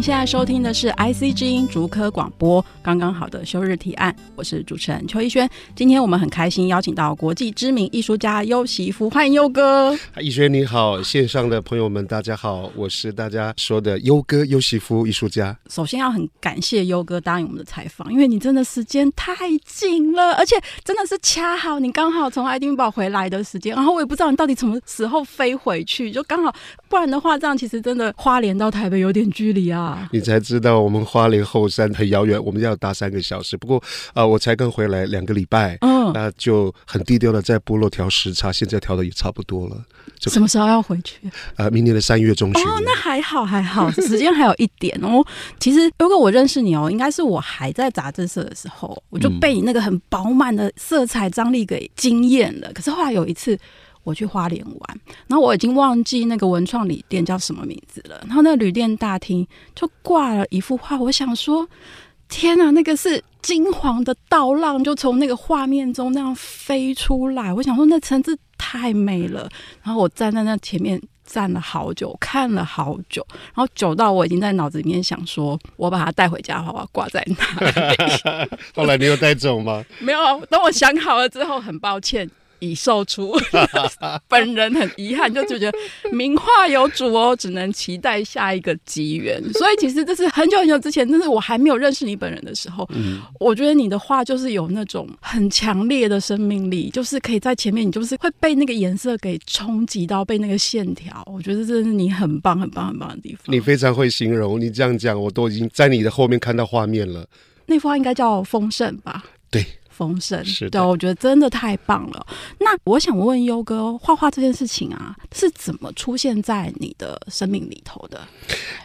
您现在收听的是 IC 之音竹科广播，刚刚好的休日提案，我是主持人邱一轩。今天我们很开心邀请到国际知名艺术家优席夫，欢迎优哥。一轩你好，线上的朋友们大家好，我是大家说的优哥优席夫艺术家。首先要很感谢优哥答应我们的采访，因为你真的时间太紧了，而且真的是恰好你刚好从爱丁堡回来的时间，然后我也不知道你到底什么时候飞回去，就刚好，不然的话这样其实真的花莲到台北有点距离。啊！你才知道我们花莲后山很遥远，我们要搭三个小时。不过啊、呃，我才刚回来两个礼拜，嗯，那就很低调的在部落调时差，现在调的也差不多了。什么时候要回去？呃，明年的三月中旬。哦，那还好还好，时间还有一点哦。其实如果我认识你哦，应该是我还在杂志社的时候，我就被你那个很饱满的色彩张力给惊艳了。嗯、可是后来有一次。我去花莲玩，然后我已经忘记那个文创旅店叫什么名字了。然后那个旅店大厅就挂了一幅画，我想说，天哪，那个是金黄的稻浪，就从那个画面中那样飞出来。我想说，那层次太美了。然后我站在那前面站了好久，看了好久，然后久到我已经在脑子里面想说，我把它带回家的话，我要挂在哪里？后来你有带走吗？没有，等我想好了之后，很抱歉。已售出，本人很遗憾，就觉得名画有主哦，只能期待下一个机缘。所以其实这是很久很久之前，但是我还没有认识你本人的时候，嗯、我觉得你的画就是有那种很强烈的生命力，就是可以在前面，你就是会被那个颜色给冲击到，被那个线条。我觉得这是你很棒、很棒、很棒的地方。你非常会形容，你这样讲，我都已经在你的后面看到画面了。那幅画应该叫丰盛吧？对。丰盛，是的，我觉得真的太棒了。那我想问优哥，画画这件事情啊，是怎么出现在你的生命里头的？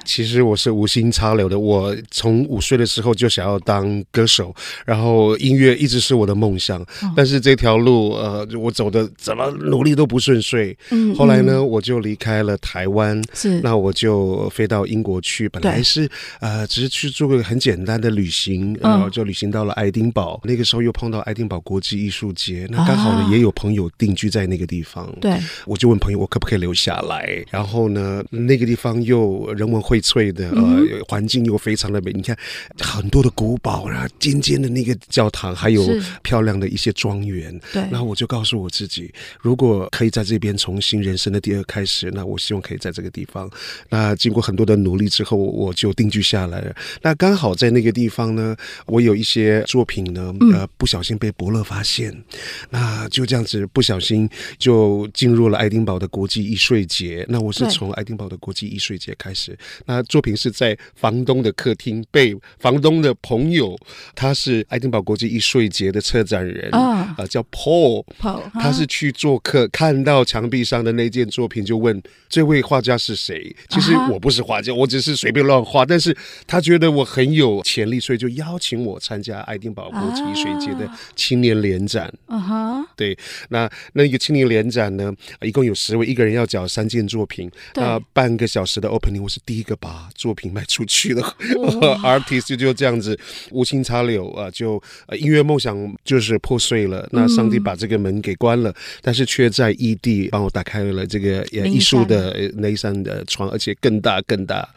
其实我是无心插柳的。我从五岁的时候就想要当歌手，然后音乐一直是我的梦想。哦、但是这条路，呃，我走的怎么努力都不顺遂。嗯，后来呢，我就离开了台湾，是，那我就飞到英国去。本来是呃，只是去做个很简单的旅行，然后就旅行到了爱丁堡。嗯、那个时候又碰。碰到爱丁堡国际艺术节，那刚好呢，也有朋友定居在那个地方。对、啊，我就问朋友，我可不可以留下来？然后呢，那个地方又人文荟萃的，呃，环境又非常的美。你看，很多的古堡，然后尖尖的那个教堂，还有漂亮的一些庄园。对，然后我就告诉我自己，如果可以在这边重新人生的第二开始，那我希望可以在这个地方。那经过很多的努力之后，我就定居下来了。那刚好在那个地方呢，我有一些作品呢，呃，不想。不小心被伯乐发现，那就这样子不小心就进入了爱丁堡的国际艺术节。那我是从爱丁堡的国际艺术节开始，那作品是在房东的客厅被房东的朋友，他是爱丁堡国际艺术节的策展人啊、呃，叫 Paul，Paul，他是去做客，看到墙壁上的那件作品，就问这位画家是谁？其实我不是画家，我只是随便乱画，但是他觉得我很有潜力，所以就邀请我参加爱丁堡国际艺术节的。青年联展，嗯哼、uh，huh. 对，那那一个青年联展呢，一共有十位，一个人要缴三件作品，那半个小时的 opening，我是第一个把作品卖出去的、oh.，artist 就就这样子无心插柳啊，就音乐梦想就是破碎了，那上帝把这个门给关了，嗯、但是却在异地帮我打开了这个艺术的那一扇的窗，而且更大更大。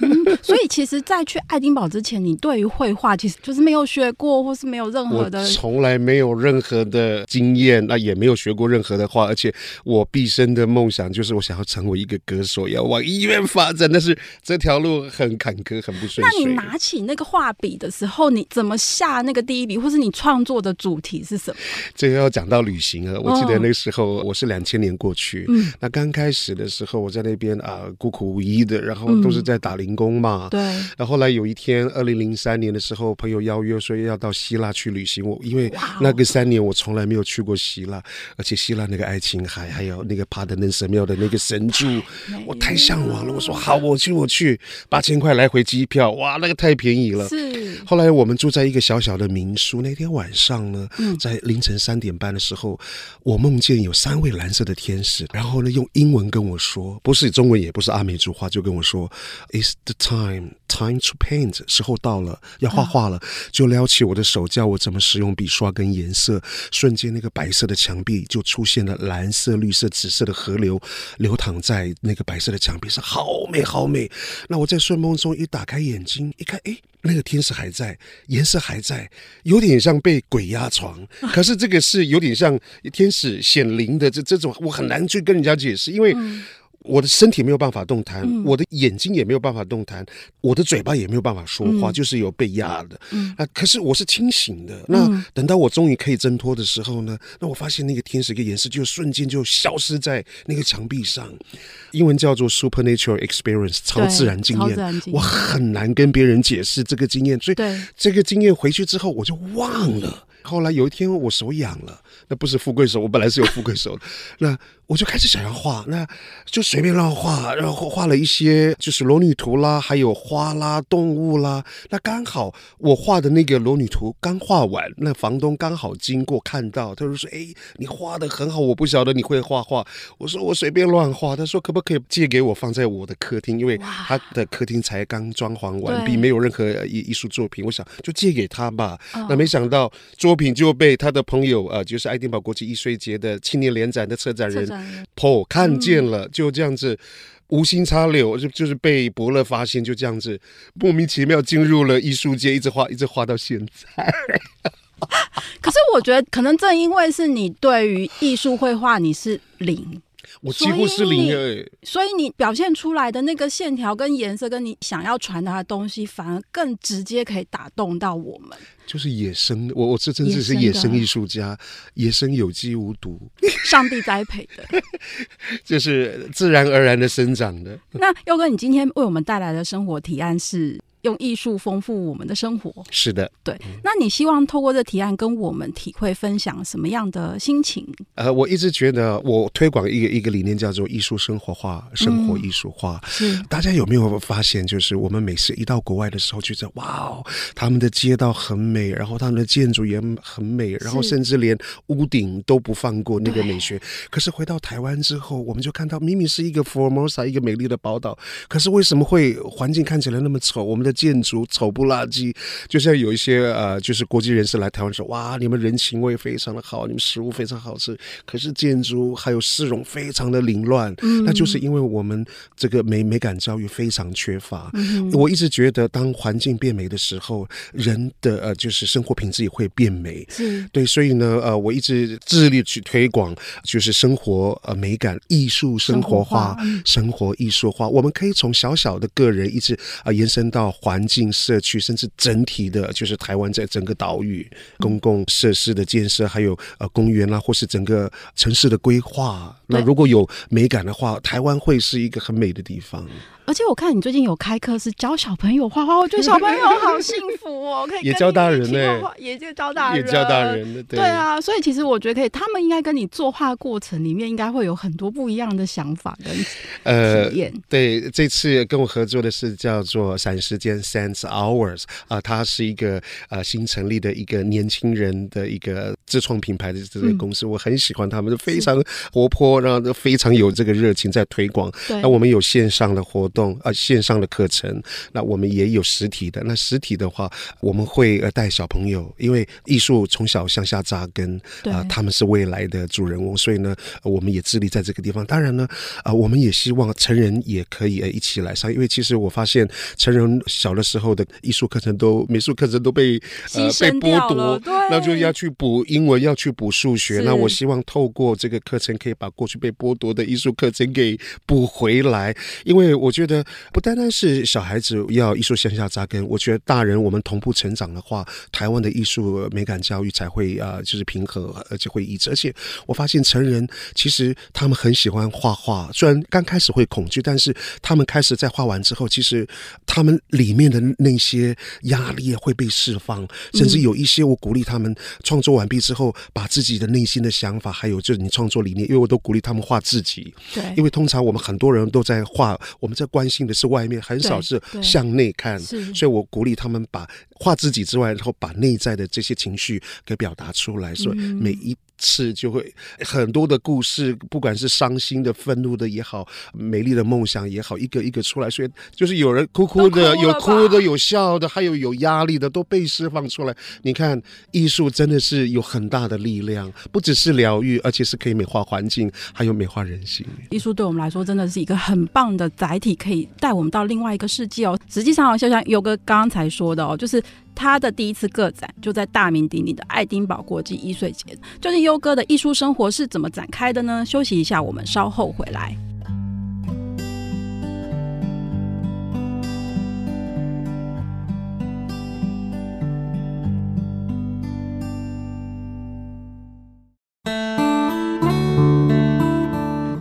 嗯、所以其实，在去爱丁堡之前，你对于绘画其实就是没有学过，或是没有任何的。从来没有任何的经验，那也没有学过任何的话，而且我毕生的梦想就是我想要成为一个歌手，要往医院发展。但是这条路很坎坷，很不顺遂。那你拿起那个画笔的时候，你怎么下那个第一笔，或是你创作的主题是什么？这个要讲到旅行啊！我记得那时候我是两千年过去，嗯，那刚开始的时候我在那边啊孤苦无依的，然后都是在打零工嘛，对。然后后来有一天，二零零三年的时候，朋友邀约说要到希腊去旅行，我。受，因为那个三年我从来没有去过希腊，而且希腊那个爱琴海，还有那个帕德嫩神庙的那个神柱，我太向往了。我说好，我去，我去，八千块来回机票，哇，那个太便宜了。是。后来我们住在一个小小的民宿，那天晚上呢，在凌晨三点半的时候，我梦见有三位蓝色的天使，然后呢用英文跟我说，不是中文，也不是阿美族话，就跟我说，It's the time, time to paint，时候到了，要画画了，就撩起我的手，叫我怎么使用笔刷跟颜色，瞬间那个白色的墙壁就出现了蓝色、绿色、紫色的河流，流淌在那个白色的墙壁上，好美好美。那我在睡梦中一打开眼睛，一看，诶，那个天使还在，颜色还在，有点像被鬼压床，可是这个是有点像天使显灵的这这种，我很难去跟人家解释，因为。我的身体没有办法动弹，嗯、我的眼睛也没有办法动弹，我的嘴巴也没有办法说话，嗯、就是有被压的。嗯、啊，可是我是清醒的。那等到我终于可以挣脱的时候呢？那我发现那个天使跟颜色就瞬间就消失在那个墙壁上，英文叫做 supernatural experience，超自然经验。我很难跟别人解释这个经验，所以这个经验回去之后我就忘了。后来有一天我手痒了，那不是富贵手，我本来是有富贵手的，那。我就开始想要画，那就随便乱画，然后画了一些就是裸女图啦，还有花啦、动物啦。那刚好我画的那个裸女图刚画完，那房东刚好经过看到，他就说：“哎，你画的很好，我不晓得你会画画。”我说：“我随便乱画。”他说：“可不可以借给我放在我的客厅？因为他的客厅才刚装潢完毕，没有任何艺艺术作品。我想就借给他吧。那没想到作品就被他的朋友呃，就是爱丁堡国际艺术节的青年联展的策展人。婆看见了，就这样子无心插柳，就就是被伯乐发现，就这样子莫名其妙进入了艺术界，一直画，一直画到现在。可是我觉得，可能正因为是你对于艺术绘画你是零。我几乎是零诶，所以你表现出来的那个线条跟颜色，跟你想要传达的东西，反而更直接可以打动到我们。就是野生，我我这真的是野生艺术家，野生有机无毒，上帝栽培的，就是自然而然的生长的。那佑哥，你今天为我们带来的生活提案是？用艺术丰富我们的生活，是的，对。那你希望透过这提案跟我们体会分享什么样的心情？呃，我一直觉得我推广一个一个理念叫做艺术生活化，生活艺术化。嗯、是，大家有没有发现，就是我们每次一到国外的时候，觉得哇哦，他们的街道很美，然后他们的建筑也很美，然后甚至连屋顶都不放过那个美学。可是回到台湾之后，我们就看到明明是一个 Formosa 一个美丽的宝岛，可是为什么会环境看起来那么丑？我们的建筑丑不拉几，就像有一些呃，就是国际人士来台湾说，哇，你们人情味非常的好，你们食物非常好吃，可是建筑还有市容非常的凌乱，嗯、那就是因为我们这个美美感教育非常缺乏。嗯、我一直觉得，当环境变美的时候，人的呃，就是生活品质也会变美。是对，所以呢，呃，我一直致力去推广，就是生活呃美感艺术生活化，生活艺术化。我们可以从小小的个人一直啊、呃、延伸到。环境、社区，甚至整体的，就是台湾在整个岛屿公共设施的建设，还有呃公园啊，或是整个城市的规划，那如果有美感的话，台湾会是一个很美的地方。而且我看你最近有开课是教小朋友画画，我觉得小朋友好幸福哦，可以也教大人呢，也就教大人，也教大人对，对啊，所以其实我觉得可以，他们应该跟你作画过程里面应该会有很多不一样的想法跟体验。呃，对，这次跟我合作的是叫做闪时间 Sense Hours 啊，它是一个呃新成立的一个年轻人的一个自创品牌的这个公司，嗯、我很喜欢他们，非常活泼，然后都非常有这个热情在推广。那我们有线上的活动。动啊，线上的课程，那我们也有实体的。那实体的话，我们会呃带小朋友，因为艺术从小向下扎根啊，他们是未来的主人翁，所以呢，我们也致力在这个地方。当然呢，啊，我们也希望成人也可以呃一起来上，因为其实我发现成人小的时候的艺术课程都美术课程都被呃被剥夺，那就要去补英文，要去补数学。那我希望透过这个课程，可以把过去被剥夺的艺术课程给补回来，因为我觉得。觉得不单单是小孩子要艺术向下扎根，我觉得大人我们同步成长的话，台湾的艺术美感教育才会啊，就是平和，而且会一致。而且我发现成人其实他们很喜欢画画，虽然刚开始会恐惧，但是他们开始在画完之后，其实他们里面的那些压力会被释放，甚至有一些我鼓励他们创作完毕之后，把自己的内心的想法，还有就是你创作理念，因为我都鼓励他们画自己。对，因为通常我们很多人都在画，我们在关心的是外面，很少是向内看。所以我鼓励他们把画自己之外，然后把内在的这些情绪给表达出来，所以每一。次就会很多的故事，不管是伤心的、愤怒的也好，美丽的梦想也好，一个一个出来。所以就是有人哭哭的，哭有哭的，有笑的，还有有压力的，都被释放出来。你看，艺术真的是有很大的力量，不只是疗愈，而且是可以美化环境，还有美化人心。艺术对我们来说真的是一个很棒的载体，可以带我们到另外一个世界哦。实际上，就像优哥刚刚才说的哦，就是。他的第一次个展就在大名鼎鼎的爱丁堡国际艺术节，究竟优哥的艺术生活是怎么展开的呢？休息一下，我们稍后回来。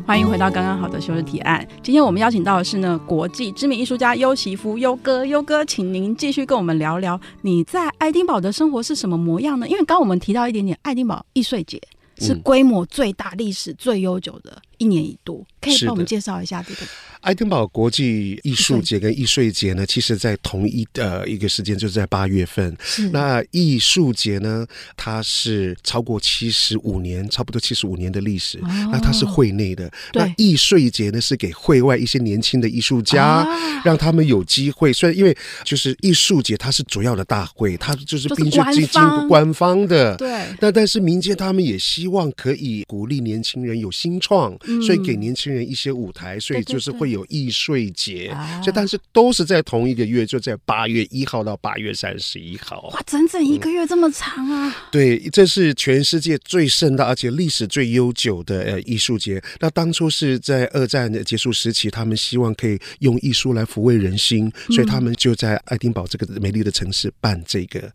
欢迎回到刚刚好的休日提案。今天我们邀请到的是呢，国际知名艺术家优媳夫优哥。优哥，请您继续跟我们聊聊你在爱丁堡的生活是什么模样呢？因为刚刚我们提到一点点，爱丁堡易碎节是规模最大、历史最悠久的一年一度，可以帮我们介绍一下这个？爱丁堡国际艺术节跟艺术节呢，其实在同一的一个时间，就是在八月份。那艺术节呢，它是超过七十五年，差不多七十五年的历史。哦、那它是会内的。那艺术节呢，是给会外一些年轻的艺术家，啊、让他们有机会。虽然因为就是艺术节，它是主要的大会，它就是必须经过官方的。对。那但是民间他们也希望可以鼓励年轻人有新创，嗯、所以给年轻人一些舞台，所以就是会有。有艺术节，这但是都是在同一个月，就在八月一号到八月三十一号。哇，整整一个月这么长啊！嗯、对，这是全世界最盛大而且历史最悠久的呃艺术节。那当初是在二战的结束时期，他们希望可以用艺术来抚慰人心，所以他们就在爱丁堡这个美丽的城市办这个。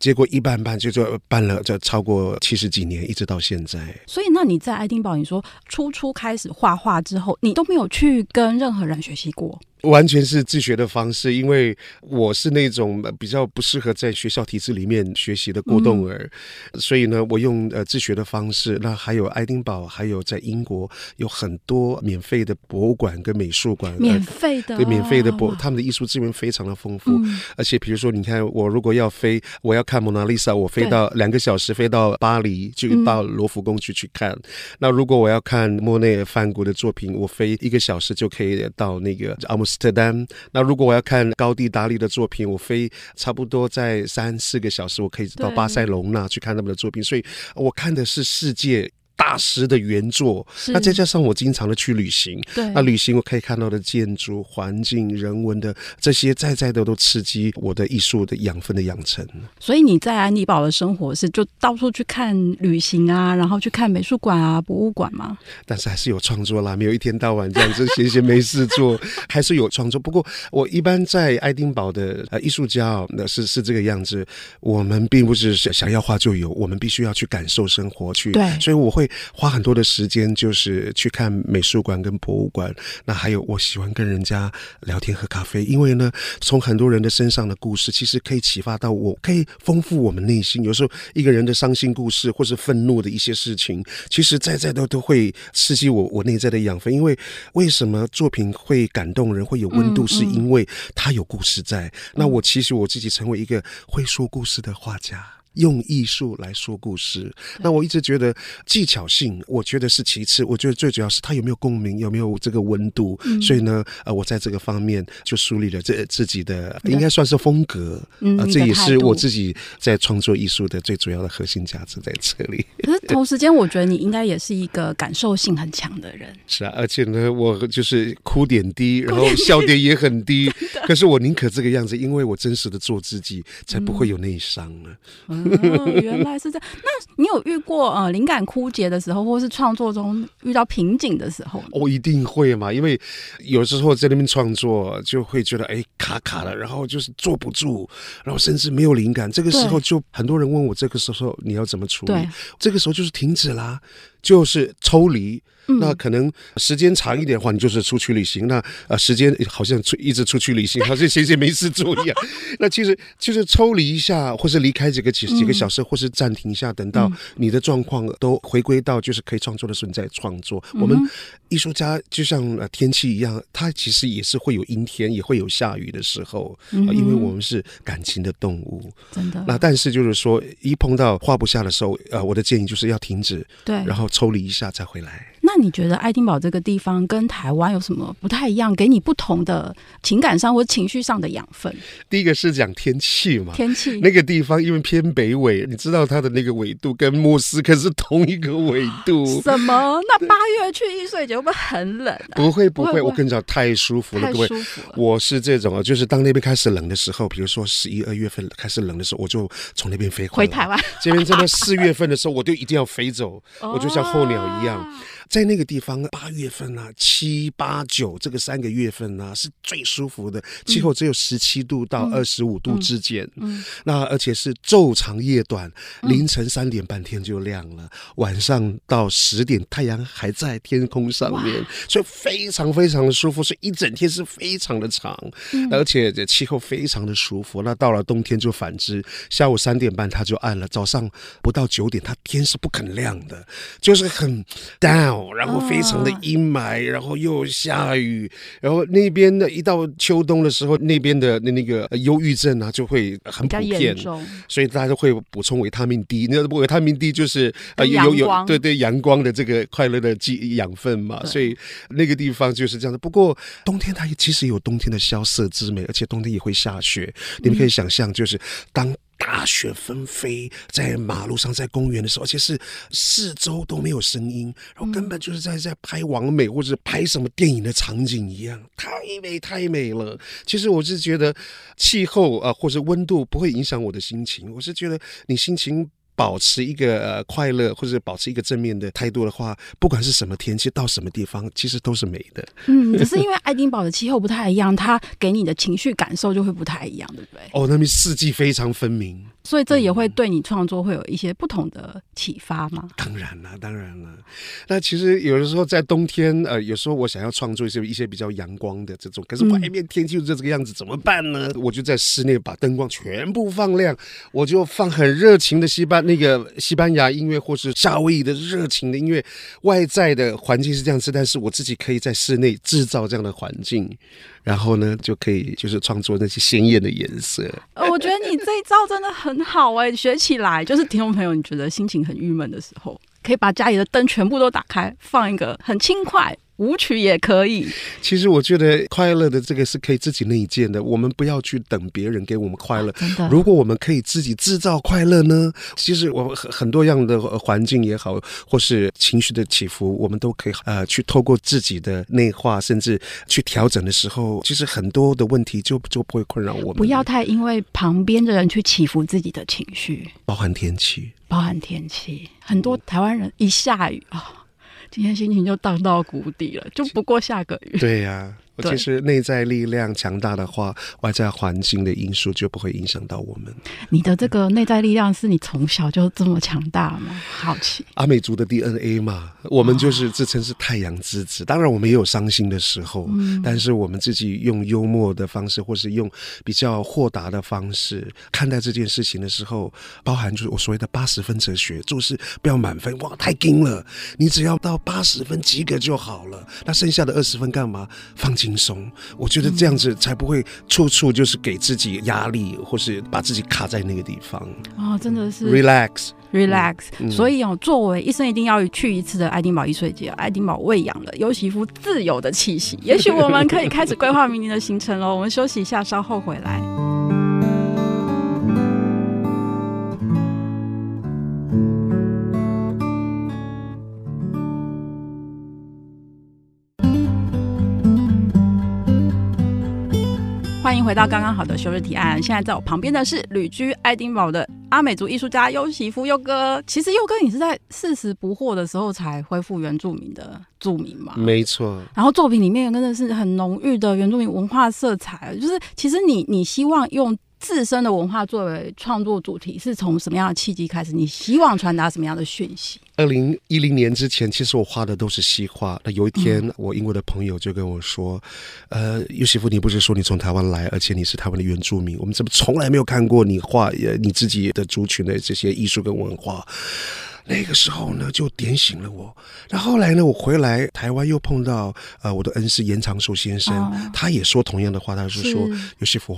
结果一办办就就办了，这超过七十几年，一直到现在。所以，那你在爱丁堡，你说初初开始画画之后，你都没有去跟任何人学习过。完全是自学的方式，因为我是那种比较不适合在学校体制里面学习的过动儿，嗯、所以呢，我用呃自学的方式。那还有爱丁堡，还有在英国有很多免费的博物馆跟美术馆，免费的，对，免费的博，他们的艺术资源非常的丰富。嗯、而且比如说，你看我如果要飞，我要看蒙娜丽莎，我飞到两个小时飞到巴黎，就到罗浮宫去去看。嗯、那如果我要看莫内、梵谷的作品，我飞一个小时就可以到那个阿姆斯特丹，那如果我要看高地达利的作品，我飞差不多在三四个小时，我可以到巴塞隆纳去看他们的作品，所以我看的是世界。大师的原作，那再加上我经常的去旅行，对，那旅行我可以看到的建筑、环境、人文的这些，在在的都刺激我的艺术的养分的养成。所以你在安妮堡的生活是就到处去看旅行啊，然后去看美术馆啊、博物馆吗？但是还是有创作啦，没有一天到晚这样子闲闲没事做，还是有创作。不过我一般在爱丁堡的呃艺术家，那是是这个样子。我们并不是想想要画就有，我们必须要去感受生活去。对，所以我会。会花很多的时间，就是去看美术馆跟博物馆。那还有，我喜欢跟人家聊天喝咖啡，因为呢，从很多人的身上的故事，其实可以启发到我，可以丰富我们内心。有时候一个人的伤心故事，或是愤怒的一些事情，其实在在都都会刺激我我内在的养分。因为为什么作品会感动人，会有温度，是因为它有故事在。那我其实我自己成为一个会说故事的画家。用艺术来说故事，那我一直觉得技巧性，我觉得是其次，我觉得最主要是它有没有共鸣，有没有这个温度。嗯、所以呢，呃，我在这个方面就树立了这自己的应该算是风格，啊、嗯呃，这也是我自己在创作艺术的最主要的核心价值在这里。可是同时间，我觉得你应该也是一个感受性很强的人。是啊，而且呢，我就是哭点低，然后笑点也很低。可是我宁可这个样子，因为我真实的做自己，才不会有内伤呢。嗯哦，原来是这样。那你有遇过呃灵感枯竭的时候，或是创作中遇到瓶颈的时候？我、哦、一定会嘛，因为有时候在那边创作就会觉得哎卡卡了，然后就是坐不住，然后甚至没有灵感。这个时候就很多人问我，这个时候你要怎么处理？这个时候就是停止啦，就是抽离。那可能时间长一点的话，你就是出去旅行。那呃，时间好像出一直出去旅行，好像闲闲没事做一样。那其实就是抽离一下，或是离开几个几几个小时，或是暂停一下，等到你的状况都回归到就是可以创作的时候，你再创作。我们艺术家就像呃天气一样，它其实也是会有阴天，也会有下雨的时候，因为我们是感情的动物。真的。那但是就是说，一碰到画不下的时候，呃，我的建议就是要停止，对，然后抽离一下再回来。那你觉得爱丁堡这个地方跟台湾有什么不太一样？给你不同的情感上或情绪上的养分？第一个是讲天气嘛，天气那个地方因为偏北纬，你知道它的那个纬度跟莫斯科是同一个纬度。什么？那八月去易碎节会不会很冷啊？不会不会，我跟你讲太舒服了。各位，我是这种啊，就是当那边开始冷的时候，比如说十一二月份开始冷的时候，我就从那边飞回，回台湾。这边真的四月份的时候，我就一定要飞走，我就像候鸟一样。在那个地方，八月份啊，七八九这个三个月份啊，是最舒服的，气候只有十七度到二十五度之间。嗯，嗯，那而且是昼长夜短，凌晨三点半天就亮了，晚上到十点太阳还在天空上面，所以非常非常的舒服，所以一整天是非常的长，而且这气候非常的舒服。那到了冬天就反之，下午三点半它就暗了，早上不到九点它天是不肯亮的，就是很 down。然后非常的阴霾，然后又下雨，然后那边的一到秋冬的时候，那边的那那个忧郁症啊就会很普遍，所以大家都会补充维他命 D。那维他命 D 就是呃有有对对阳光的这个快乐的养养分嘛，所以那个地方就是这样的。不过冬天它也其实有冬天的萧瑟之美，而且冬天也会下雪。你们可以想象，就是当。大雪纷飞在马路上，在公园的时候，而且是四周都没有声音，然后根本就是在在拍完美或者拍什么电影的场景一样，太美太美了。其实我是觉得气候啊，或者温度不会影响我的心情，我是觉得你心情。保持一个呃快乐，或者保持一个正面的态度的话，不管是什么天气，到什么地方，其实都是美的。嗯，只是因为爱丁堡的气候不太一样，它给你的情绪感受就会不太一样，对不对？哦，那边四季非常分明，所以这也会对你创作会有一些不同的启发吗？当然了，当然了。那其实有的时候在冬天，呃，有时候我想要创作一些一些比较阳光的这种，可是外面天气就这个样子，怎么办呢？我就在室内把灯光全部放亮，我就放很热情的西班。那个西班牙音乐，或是夏威夷的热情的音乐，外在的环境是这样子，但是我自己可以在室内制造这样的环境，然后呢，就可以就是创作那些鲜艳的颜色。呃，我觉得你这一招真的很好哎，学起来就是听众朋友，你觉得心情很郁闷的时候，可以把家里的灯全部都打开，放一个很轻快。舞曲也可以。其实我觉得快乐的这个是可以自己内建的，我们不要去等别人给我们快乐。啊，真的。如果我们可以自己制造快乐呢？其实我很很多样的环境也好，或是情绪的起伏，我们都可以呃去透过自己的内化，甚至去调整的时候，其实很多的问题就就不会困扰我们。不要太因为旁边的人去起伏自己的情绪，包含天气，包含天气。很多台湾人一下雨啊。哦今天心情就荡到谷底了，就不过下个月。对呀、其实内在力量强大的话，外在环境的因素就不会影响到我们。你的这个内在力量是你从小就这么强大吗？好奇。阿美族的 DNA 嘛，我们就是自称是太阳之子。当然，我们也有伤心的时候，嗯，但是我们自己用幽默的方式，或是用比较豁达的方式看待这件事情的时候，包含就是我所谓的八十分哲学，做事不要满分，哇，太硬了。你只要到八十分及格就好了，那剩下的二十分干嘛？放轻松，我觉得这样子才不会处处就是给自己压力，或是把自己卡在那个地方。哦，真的是 relax，relax。嗯、所以哦，作为一生一定要去一次的爱丁堡艺术节，爱丁堡喂养了优席夫自由的气息。也许我们可以开始规划明年的行程喽。我们休息一下，稍后回来。欢迎回到刚刚好的休日提案。现在在我旁边的是旅居爱丁堡的阿美族艺术家优喜夫优哥。其实优哥，你是在四十不惑的时候才恢复原住民的住民嘛？没错。然后作品里面真的是很浓郁的原住民文化色彩，就是其实你你希望用。自身的文化作为创作主题，是从什么样的契机开始？你希望传达什么样的讯息？二零一零年之前，其实我画的都是西画。那有一天，我英国的朋友就跟我说：“嗯、呃，尤西夫，你不是说你从台湾来，而且你是台湾的原住民，我们怎么从来没有看过你画你自己的族群的这些艺术跟文化？”那个时候呢，就点醒了我。那后来呢，我回来台湾又碰到呃我的恩师严长寿先生，哦，他也说同样的话，他是说优席夫，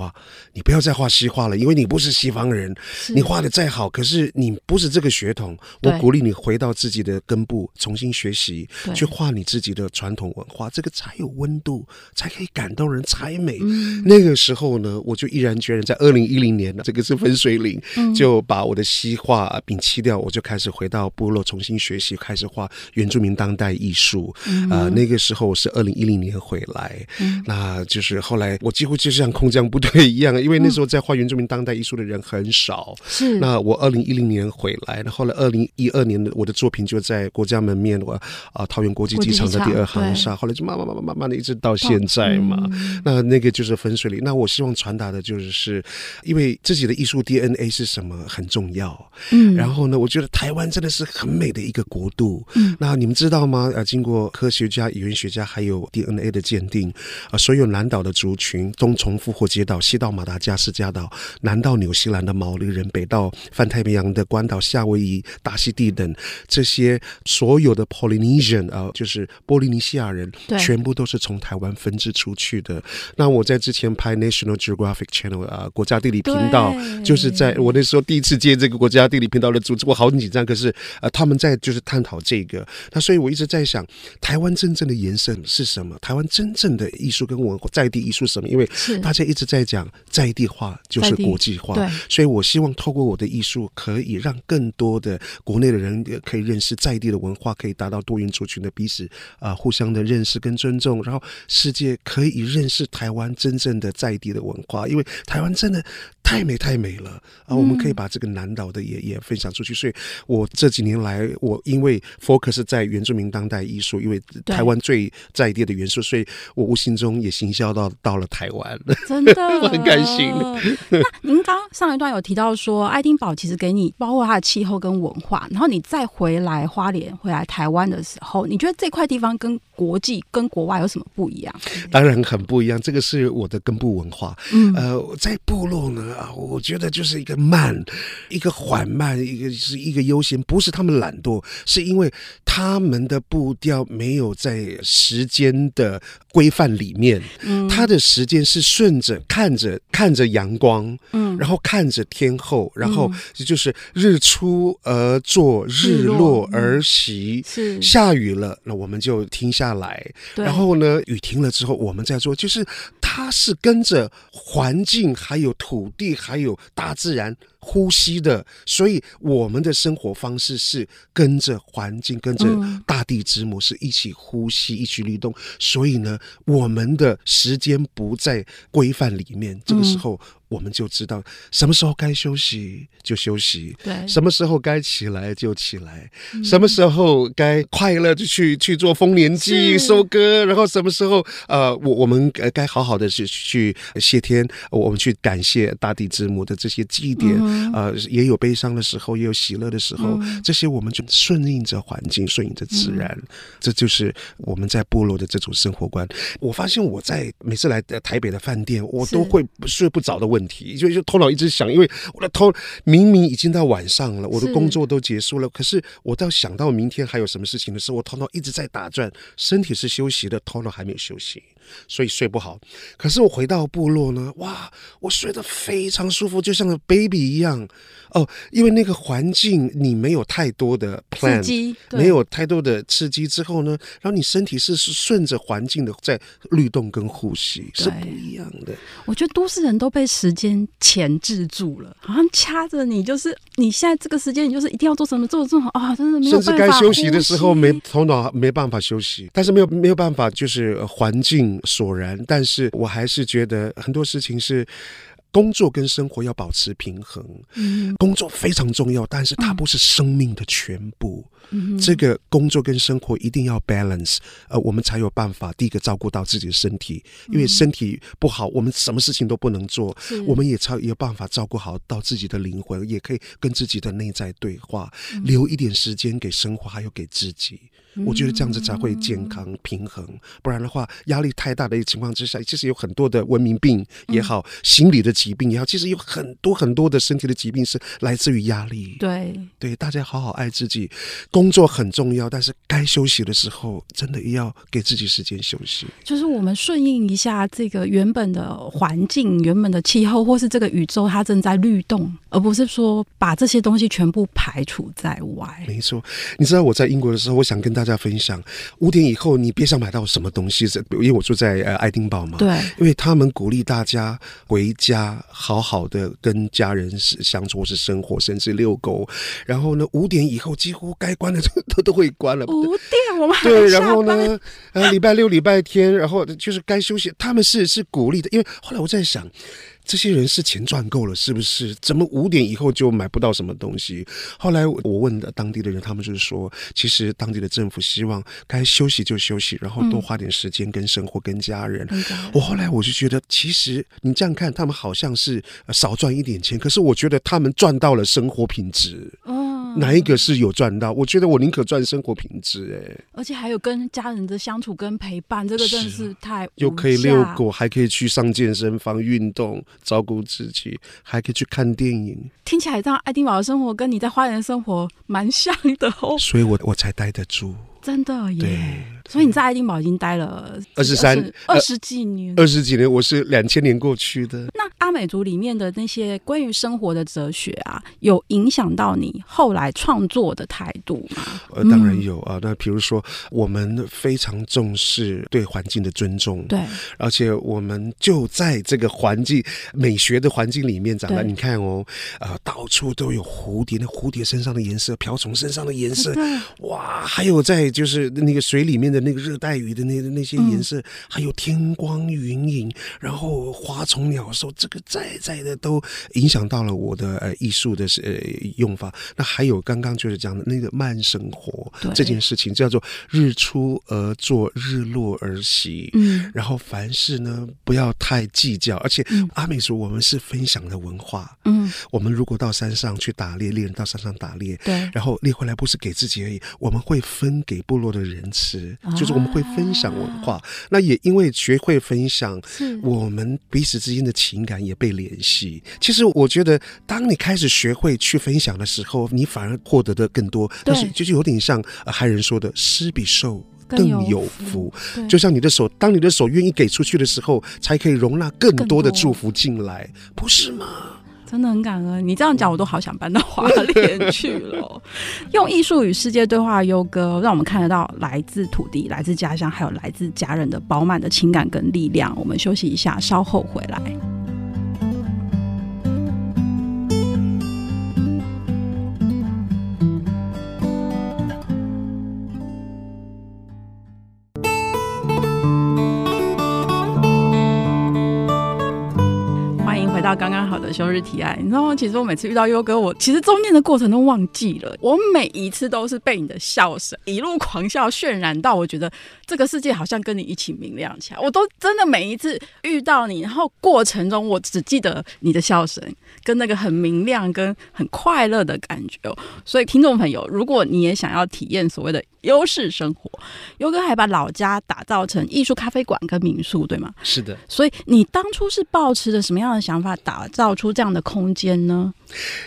你不要再画西画了，因为你不是西方人，你画的再好，可是你不是这个血统。我鼓励你回到自己的根部，重新学习，去画你自己的传统文化，这个才有温度，才可以感动人，才美。嗯、那个时候呢，我就毅然决然在二零一零年，这个是分水岭，嗯，就把我的西画摒弃掉，我就开始回。到部落重新学习，开始画原住民当代艺术。嗯、呃，那个时候我是二零一零年回来，嗯，那就是后来我几乎就像空降部队一样，因为那时候在画原住民当代艺术的人很少。是、嗯，那我二零一零年回来，那后来二零一二年的我的作品就在国家门面，我啊桃园国际机场的第二航厦，后来就慢慢慢慢慢慢的一直到现在嘛。那那个就是分水岭。那我希望传达的就是，是因为自己的艺术 DNA 是什么很重要。嗯，然后呢，我觉得台湾真的。是很美的一个国度。嗯，那你们知道吗？呃，经过科学家、语言学家还有 DNA 的鉴定，啊、呃，所有南岛的族群，东从复活节岛，西到马达加斯加岛，南到纽西兰的毛利人，北到泛太平洋的关岛、夏威夷、大溪地等这些所有的 Polynesian 啊、呃，就是波利尼西亚人，全部都是从台湾分支出去的。那我在之前拍 National Geographic Channel 啊、呃，国家地理频道，就是在我那时候第一次接这个国家地理频道的组织，我好紧张，可是。呃，他们在就是探讨这个，那所以我一直在想，台湾真正的延伸是什么？台湾真正的艺术跟文化在地艺术是什么？因为大家一直在讲在地化就是国际化，对，所以我希望透过我的艺术，可以让更多的国内的人可以认识在地的文化，可以达到多元族群的彼此啊、呃、互相的认识跟尊重，然后世界可以认识台湾真正的在地的文化，因为台湾真的。太美太美了啊！我们可以把这个南岛的也也分享出去。所以，我这几年来，我因为 focus 在原住民当代艺术，因为台湾最在地的元素，所以我无形中也行销到到了台湾。真的，我很开心。那您刚上一段有提到说，爱丁堡其实给你包括它的气候跟文化，然后你再回来花莲、回来台湾的时候，你觉得这块地方跟国际、跟国外有什么不一样？当然很不一样，这个是我的根部文化。嗯，呃，在部落呢。啊，我觉得就是一个慢，一个缓慢，一个是一个悠闲，不是他们懒惰，是因为他们的步调没有在时间的规范里面，嗯，他的时间是顺着看着看着阳光，嗯，然后看着天后，然后就是日出而作，日落而息，是。下雨了，那我们就停下来，然后呢，雨停了之后，我们再做，就是他是跟着环境还有土地。还有大自然呼吸的，所以我们的生活方式是是跟着环境，跟着大地之母是一起呼吸，一起律动。所以呢，我们的时间不在规范里面，这个时候。我们就知道什么时候该休息就休息，对，什么时候该起来就起来，嗯、什么时候该快乐就去去做丰年祭收割，然后什么时候呃，我我们该好好的去去谢天，我们去感谢大地之母的这些祭典，嗯、呃，也有悲伤的时候，也有喜乐的时候，嗯、这些我们就顺应着环境，顺应着自然，嗯，这就是我们在部落的这种生活观。我发现我在每次来台北的饭店，我都会睡不着的问题。题就就头脑一直想，因为我的头明明已经到晚上了，我的工作都结束了，可是我到想到明天还有什么事情的时候，我头脑一直在打转，身体是休息的，头脑还没有休息。所以睡不好，可是我回到部落呢，哇，我睡得非常舒服，就像个 baby 一样哦。因为那个环境你没有太多的 plan，没有太多的刺激之后呢，然后你身体是是顺着环境的在律动跟呼吸，是不一样的。我觉得都市人都被时间钳制住了，好像掐着你，就是你现在这个时间，你就是一定要做什么做这么好啊，真的没有办法。甚至该休息的时候没头脑没办法休息，但是没有没有办法，就是环境。索然，但是我还是觉得很多事情是工作跟生活要保持平衡。嗯，工作非常重要，但是它不是生命的全部。嗯，这个工作跟生活一定要 balance，呃，我们才有办法第一个照顾到自己的身体，因为身体不好，我们什么事情都不能做。是我们也才有办法照顾好到自己的灵魂，也可以跟自己的内在对话，留一点时间给生活，还有给自己。我觉得这样子才会健康平衡，不然的话，压力太大的一个情况之下，其实有很多的文明病也好，心理的疾病也好，其实有很多很多的身体的疾病是来自于压力。对对，大家好好爱自己，工作很重要，但是该休息的时候，真的要给自己时间休息。就是我们顺应一下这个原本的环境、原本的气候，或是这个宇宙它正在律动，而不是说把这些东西全部排除在外。没错，你知道我在英国的时候，我想跟大家。大家分享五点以后，你别想买到什么东西，因为我住在呃爱丁堡嘛。对，因为他们鼓励大家回家好好的跟家人相处是生活，甚至遛狗。然后呢，五点以后几乎该关的都都会关了。五点我们还对，然后呢，呃，礼拜六、礼拜天，然后就是该休息，他们是是鼓励的。因为后来我在想。这些人是钱赚够了，是不是？怎么五点以后就买不到什么东西？后来我问当地的人，他们就是说，其实当地的政府希望该休息就休息，然后多花点时间跟生活、跟家人。我后来我就觉得，其实你这样看，他们好像是少赚一点钱，可是我觉得他们赚到了生活品质。哪一个是有赚到？我觉得我宁可赚生活品质，哎，而且还有跟家人的相处跟陪伴，这个真的是太又可以遛狗，还可以去上健身房运动，照顾自己，还可以去看电影。听起来这样，爱丁堡的生活跟你在花园生活蛮像的哦，所以我我才待得住。真的耶！所以你在爱丁堡已经待了二十三、二十几年，二十几年。我是两千年过去的。那阿美族里面的那些关于生活的哲学啊，有影响到你后来创作的态度吗？呃，当然有啊。那比如说，我们非常重视对环境的尊重，对，而且我们就在这个环境美学的环境里面长大。你看哦，呃，到处都有蝴蝶，那蝴蝶身上的颜色，瓢虫身上的颜色，哇，还有在。就是那个水里面的那个热带鱼的那那些颜色，嗯、还有天光云影，然后花虫鸟兽，这个在在的都影响到了我的呃艺术的呃用法。那还有刚刚就是讲的那个慢生活这件事情，叫做日出而作，日落而息。嗯，然后凡事呢不要太计较，而且阿美族我们是分享的文化。嗯，我们如果到山上去打猎，猎人到山上打猎，对，然后猎回来不是给自己而已，我们会分给。部落的人吃，就是我们会分享文化。啊、那也因为学会分享，我们彼此之间的情感也被联系。其实我觉得，当你开始学会去分享的时候，你反而获得的更多。但是就是有点像汉人说的“施比受更有福”，就像你的手，当你的手愿意给出去的时候，才可以容纳更多的祝福进来，不是吗？真的很感恩，你这样讲，我都好想搬到华联去了。用艺术与世界对话，优歌让我们看得到来自土地、来自家乡，还有来自家人的饱满的情感跟力量。我们休息一下，稍后回来。到刚刚好的休日提案，你知道吗？其实我每次遇到优哥，我其实中间的过程都忘记了。我每一次都是被你的笑声一路狂笑渲染到，我觉得这个世界好像跟你一起明亮起来。我都真的每一次遇到你，然后过程中我只记得你的笑声跟那个很明亮、跟很快乐的感觉。所以听众朋友，如果你也想要体验所谓的优势生活，优哥还把老家打造成艺术咖啡馆跟民宿，对吗？是的。所以你当初是抱持着什么样的想法？打造出这样的空间呢？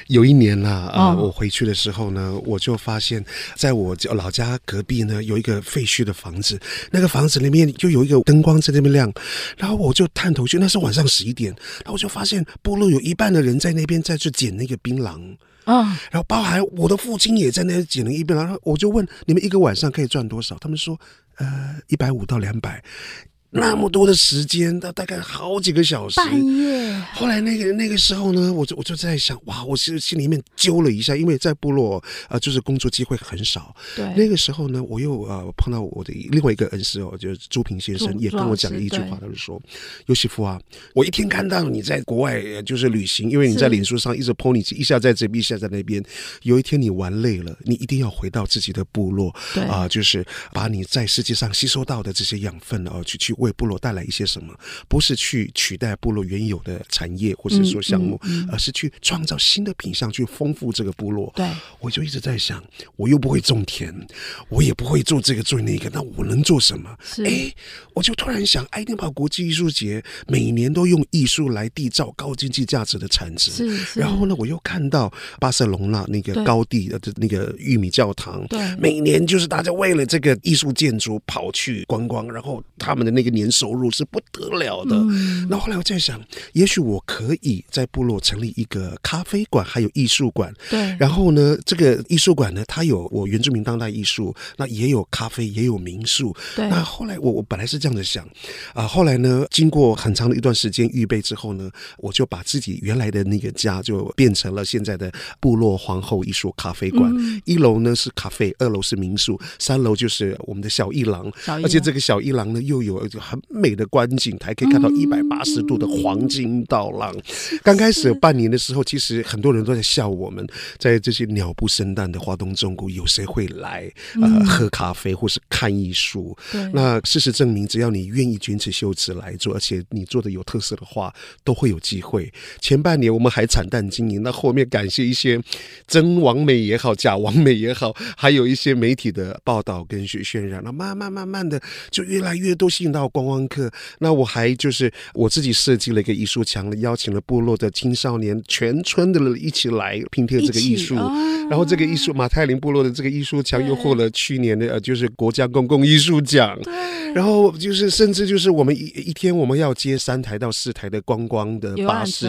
有一年啦，啊、呃，我回去的时候呢，我就发现，在我老家隔壁呢，有一个废墟的房子，那个房子里面就有一个灯光在那边亮，然后我就探头去，那是晚上十一点，然后我就发现部落有一半的人在那边在去捡那个槟榔啊，然后包含我的父亲也在那里捡了一遍，然后我就问你们一个晚上可以赚多少？他们说，呃，一百五到两百。那么多的时间，大大概好几个小时。半夜。后来那个那个时候呢，我就我就在想，哇，我是心里面揪了一下，因为在部落啊、呃，就是工作机会很少。对。那个时候呢，我又呃碰到我的另外一个恩师哦，就是朱平先生，也跟我讲了一句话，他就说：“尤西夫啊，我一天看到你在国外就是旅行，因为你在脸书上一直 po 你一下在这边，一下在那边。有一天你玩累了，你一定要回到自己的部落，对啊、呃，就是把你在世界上吸收到的这些养分哦，去去为部落带来一些什么，不是去取代部落原有的产业或者说项目，嗯嗯嗯、而是去创造新的品相，去丰富这个部落。对，我就一直在想，我又不会种田，我也不会做这个做那个，那我能做什么？哎，我就突然想，爱丁堡国际艺术节每年都用艺术来缔造高经济价值的产值。是，是。然后呢，我又看到巴塞隆纳那个高地的那个玉米教堂，对，每年就是大家为了这个艺术建筑跑去观光，然后他们的那个年收入是不得了的。嗯。那后来我在想，也许我可以在部落成立一个咖啡馆，还有艺术馆。对。然后呢，这个艺术馆呢，它有我原住民当代艺术，那也有咖啡，也有民宿。对。那后来我我本来是这样子想，啊，后来呢，经过很长的一段时间预备之后呢，我就把自己原来的那个家就变成了现在的部落皇后艺术咖啡馆。嗯。一楼呢是咖啡，二楼是民宿，三楼就是我们的小一郎。小艺廊。而且这个小一郎呢，又有很美的观景台，可以看到一百八十度的黄金道浪。嗯。刚开始半年的时候，其实很多人都在笑我们，在这些鸟不生蛋的华东中谷，有谁会来呃喝咖啡或是看艺术？那事实证明，只要你愿意卷起袖子来做，而且你做的有特色的话，都会有机会。前半年我们还惨淡经营，那后面感谢一些真完美也好，假完美也好，还有一些媒体的报道跟渲染，那慢慢慢慢的就越来越多吸引到观光客。那我还就是我自己设计了一个艺术墙，邀请了部落的青少年全村的人一起来拼贴这个艺术。然后这个艺术马太林部落的这个艺术墙又获了去年的呃就是国家公共艺术奖。然后就是，甚至就是我们一一天我们要接三台到四台的观光的巴士。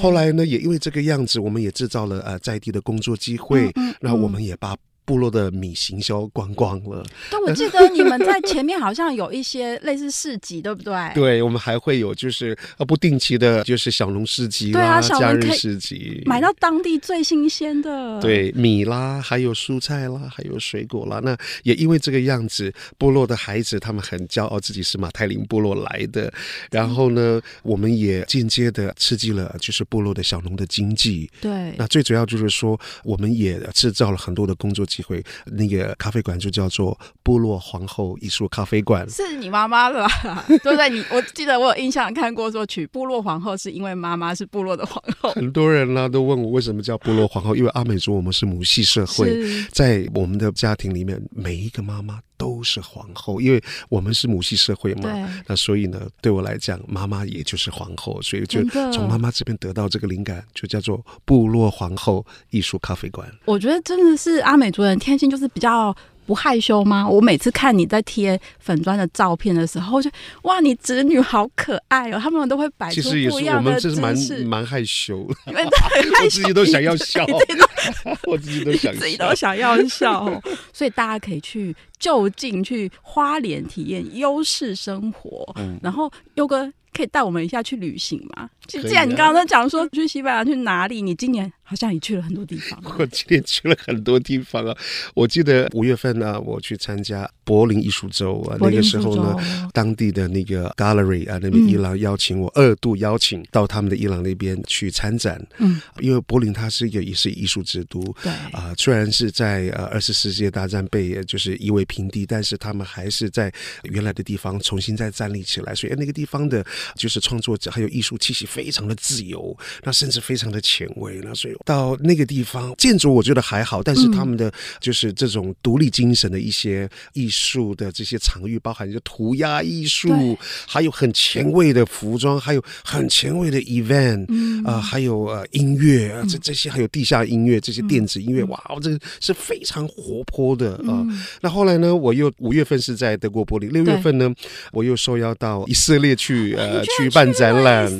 后来呢，也因为这个样子，我们也制造了呃在地的工作机会。嗯嗯嗯、然后我们也把。部落的米行销光光了。但我记得你们在前面好像有一些类似市集，对不对？对，我们还会有就是呃不定期的，就是小农市集啦，对啊，假日市集，买到当地最新鲜的。对，米啦，还有蔬菜啦，还有水果啦。那也因为这个样子，部落的孩子他们很骄傲自己是马太林部落来的。然后呢，我们也间接的刺激了就是部落的小农的经济。对，那最主要就是说，我们也制造了很多的工作机会，那个咖啡馆就叫做部落皇后艺术咖啡馆，是你妈妈的吧？对不对？你我记得我有印象看过，说取部落皇后是因为妈妈是部落的皇后。很多人呢、啊、都问我为什么叫部落皇后，因为阿美族我们是母系社会，在我们的家庭里面，每一个妈妈都是皇后，因为我们是母系社会嘛。那所以呢，对我来讲，妈妈也就是皇后，所以就从妈妈这边得到这个灵感，就叫做部落皇后艺术咖啡馆。我觉得真的是阿美族人。天性就是比较不害羞吗？我每次看你在贴粉砖的照片的时候，就哇，你侄女好可爱哦！他们都会摆出不一样的姿势。其实也是，我们这是蛮蛮害羞，因为很害羞，我自己都想要笑，我自己都想，自己都想要笑。所以大家可以去就近去花莲体验优势生活。嗯，然后优哥。可以带我们一下去旅行吗？既然你刚刚在讲说去西班牙去哪里，你今年好像也去了很多地方。我今年去了很多地方啊！我记得五月份呢、啊，我去参加柏林艺术周啊，那个时候呢，当地的那个 gallery 啊，那边伊朗邀请我、嗯、二度邀请到他们的伊朗那边去参展。嗯，因为柏林它是一个也是艺术之都。对啊，虽然是在呃二次世界大战被就是夷为平地，但是他们还是在原来的地方重新再站立起来，所以那个地方的。就是创作者还有艺术气息非常的自由，那甚至非常的前卫。那所以到那个地方，建筑我觉得还好，但是他们的就是这种独立精神的一些艺术的这些场域，包含就涂鸦艺术，还有很前卫的服装，还有很前卫的 event，啊、嗯。呃，还有呃音乐啊，这这些还有地下音乐这些电子音乐，哇，这个是非常活泼的啊、呃。那后来呢，我又五月份是在德国柏林，六月份呢，我又受邀到以色列去呃。去办展览，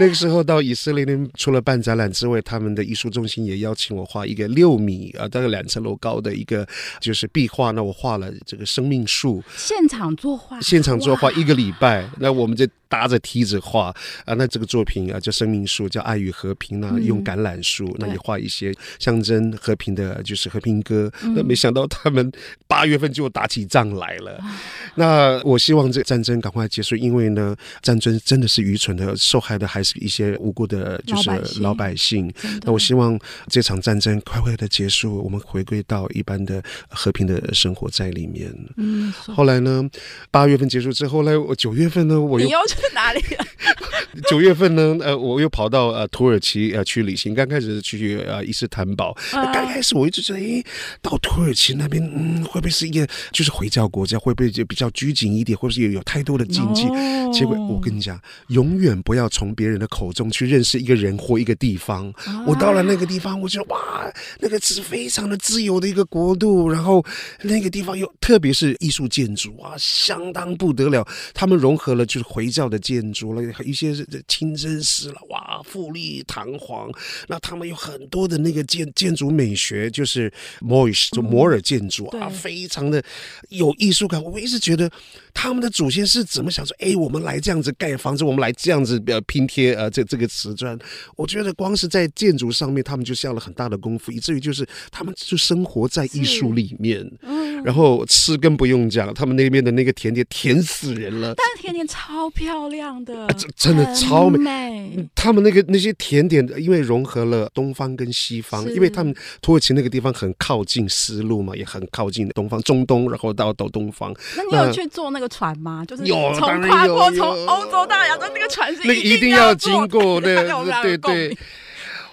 那个时候到以色列那边，除了办展览之外，他们的艺术中心也邀请我画一个六米啊，大概两层楼高的一个就是壁画。那我画了这个生命树，现场作画，现场作画一个礼拜。那我们就。搭着梯子画啊，那这个作品啊叫生命树，叫爱与和平呢，用橄榄树，嗯、那也画一些象征和平的，就是和平鸽。嗯、那没想到他们八月份就打起仗来了。嗯、那我希望这战争赶快结束，因为呢，战争真的是愚蠢的，受害的还是一些无辜的，就是老百姓。那我希望这场战争快快的结束，我们回归到一般的和平的生活在里面。嗯，后来呢，八月份结束之后呢，我九月份呢，我又。在哪里啊？九月份呢，呃，我又跑到呃土耳其呃去旅行。刚开始去呃伊斯坦堡，刚开始我一直觉得，诶，到土耳其那边，嗯，会不会是一个就是回教国家？会不会就比较拘谨一点？会不会有有太多的禁忌？哦、结果我跟你讲，永远不要从别人的口中去认识一个人或一个地方。啊、我到了那个地方，我觉得哇，那个是非常的自由的一个国度。然后那个地方又特别是艺术建筑啊，相当不得了。他们融合了就是回教的建筑了，一些。这清真寺了，哇，富丽堂皇。那他们有很多的那个建建筑美学，就是 Moorish 就摩尔建筑啊，非常的有艺术感。我一直觉得他们的祖先是怎么想说，哎，我们来这样子盖房子，我们来这样子呃拼贴呃这这个瓷砖。我觉得光是在建筑上面，他们就下了很大的功夫，以至于就是他们就生活在艺术里面。嗯，然后吃更不用讲，他们那边的那个甜点甜死人了，但是甜点超漂亮的，啊、真的。超美，美他们那个那些甜点，因为融合了东方跟西方，因为他们土耳其那个地方很靠近丝路嘛，也很靠近东方中东，然后到到东方。那你有去做那个船吗？就是从跨过从欧洲到亚洲那个船是一定要经过的，对对对。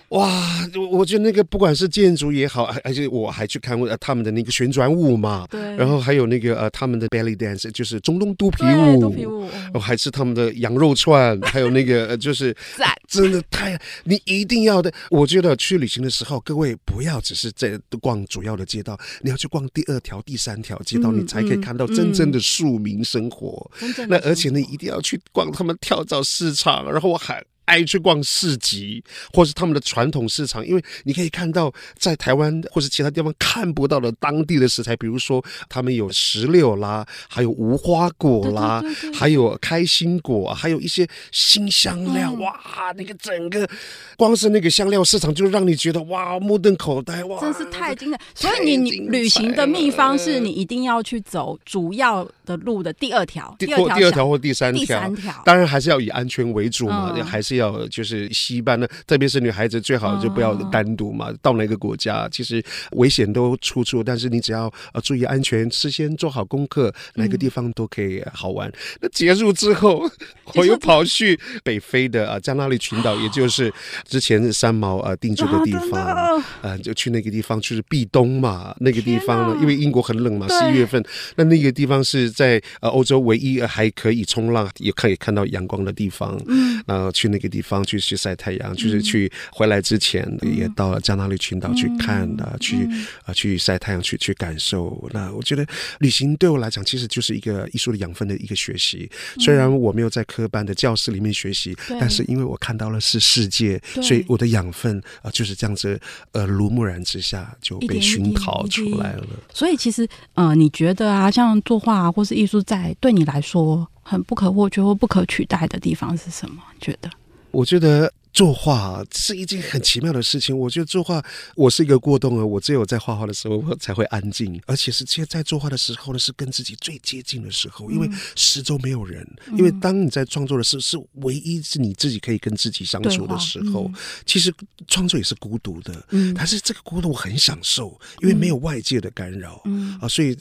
哇，我觉得那个不管是建筑也好，而且我还去看过他们的那个旋转舞嘛，对，然后还有那个呃他们的 belly dance，就是中东肚皮舞，肚皮舞，还是他们的羊肉串，还有那个呃就是，真的太，你一定要的。我觉得去旅行的时候，各位不要只是在逛主要的街道，你要去逛第二条、第三条街道，嗯、你才可以看到真正的庶民生活。嗯嗯、那而且呢，一定要去逛他们跳蚤市场，然后我还。爱去逛市集，或是他们的传统市场，因为你可以看到在台湾或是其他地方看不到的当地的食材，比如说他们有石榴啦，还有无花果啦，对对对对，还有开心果，还有一些新香料，嗯、哇，那个整个光是那个香料市场就让你觉得哇，目瞪口呆，哇，真是太精彩。所以你你旅行的秘方是你一定要去走主要的路的第二条，第二条，第二条或第三条，第三条，当然还是要以安全为主嘛，嗯、还是。要就是西班呢，特别是女孩子，最好就不要单独嘛。到哪个国家，其实危险都处处，但是你只要呃注意安全，事先做好功课，哪个地方都可以好玩。那结束之后，我又跑去北非的啊加那利群岛，也就是之前三毛啊定居的地方，呃，就去那个地方，就是避冬嘛。那个地方呢，因为英国很冷嘛，十一月份，那那个地方是在呃欧洲唯一还可以冲浪，也可以看到阳光的地方。嗯，然后去那个。地方去去晒太阳，就是去回来之前也到了加那利群岛去看的，嗯、去啊去晒太阳，去去感受。那我觉得旅行对我来讲，其实就是一个艺术的养分的一个学习。虽然我没有在科班的教室里面学习，嗯、但是因为我看到了是世界，所以我的养分啊就是这样子耳濡目染之下就被熏陶出来了。所以其实呃，你觉得啊，像作画啊，或是艺术，在对你来说很不可或缺或不可取代的地方是什么？觉得？我觉得。作画是一件很奇妙的事情。我觉得作画，我是一个过动啊，我只有在画画的时候我才会安静，而且是现在作画的时候呢，是跟自己最接近的时候，因为四周没有人。因为当你在创作的时候，是唯一是你自己可以跟自己相处的时候。其实创作也是孤独的，嗯但是这个孤独我很享受，因为没有外界的干扰。啊，所以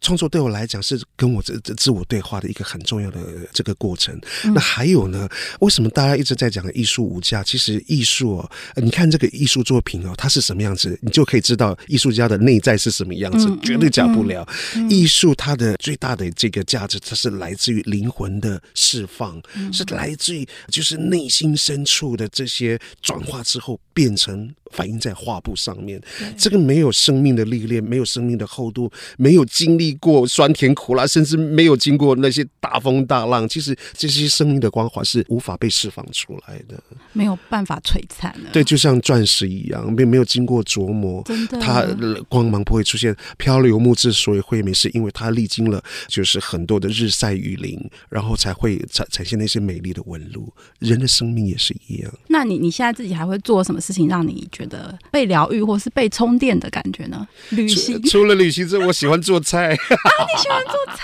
创作对我来讲是跟我这这自我对话的一个很重要的这个过程。那还有呢，为什么大家一直在讲艺术无价？其实艺术哦，你看这个艺术作品哦，它是什么样子，你就可以知道艺术家的内在是什么样子，绝对假不了。艺术它的最大的这个价值，它是来自于灵魂的释放，是来自于就是内心深处的这些转化之后。变成。反映在画布上面，这个没有生命的历练，没有生命的厚度，没有经历过酸甜苦辣，甚至没有经过那些大风大浪，其实这些生命的光环是无法被释放出来的，没有办法璀璨的。对，就像钻石一样，没没有经过琢磨，它光芒不会出现。漂流木之所以会美，是因为它历经了就是很多的日晒雨淋，然后才会产产现那些美丽的纹路。人的生命也是一样。那你你现在自己还会做什么事情让你觉得被疗愈或是被充电的感觉呢？旅行除，除了旅行之外，我喜欢做菜。啊，你喜欢做菜？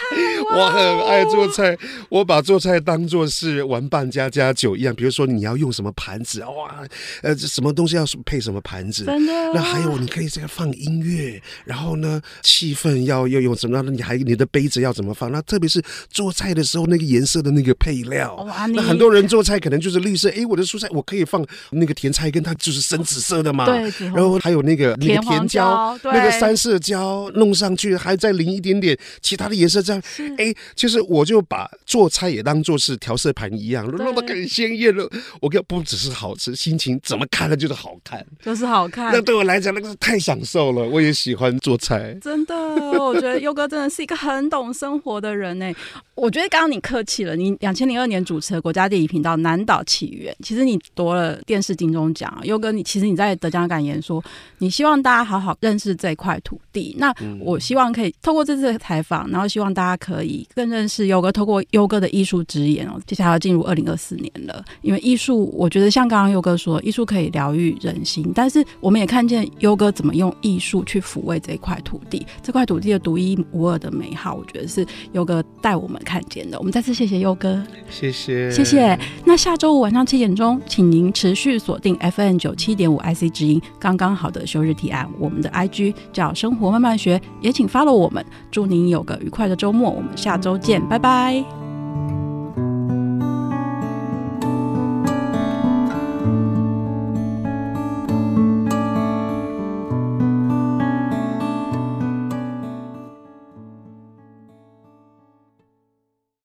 我很爱做菜。我把做菜当做是玩扮家家酒一样。比如说，你要用什么盘子？哇，呃，什么东西要配什么盘子？真的。那还有，你可以这个放音乐，然后呢，气氛要要用什么样的？你还你的杯子要怎么放？那特别是做菜的时候，那个颜色的那个配料。哇，那很多人做菜可能就是绿色。哎，我的蔬菜我可以放那个甜菜根，它就是深紫色的嘛。对。然后还有那个那个甜椒，那个三色椒弄上去，还再淋一点点其他的颜色，这样，哎，就是我就把做菜也当做是调色盘一样，弄得更鲜艳了。我跟不只是好吃，心情怎么看了就是好看，就是好看。那对我来讲，那个是太享受了。我也喜欢做菜，真的，我觉得优哥真的是一个很懂生活的人呢。我觉得刚刚你客气了，你两千零二年主持的国家地理频道《南岛起源》，其实你夺了电视金钟奖。优哥，你其实你在得奖感言说，你希望大家好好认识这块土地。那我希望可以透过这次的采访，然后希望大家可以更认识优哥，透过优哥的艺术之眼哦。接下来要进入二零二四年了，因为艺术，我觉得像刚刚优哥说，艺术可以疗愈人心，但是我们也看见优哥怎么用艺术去抚慰这块土地，这块土地的独一无二的美好，我觉得是优哥带我们看见的。我们再次谢谢优哥，谢谢，谢谢。那下周五晚上七点钟，请您持续锁定 FM 九七点五 IC 之音。刚刚好的休日提案，我们的 IG 叫生活慢慢学，也请 follow 我们。祝您有个愉快的周末，我们下周见，拜拜。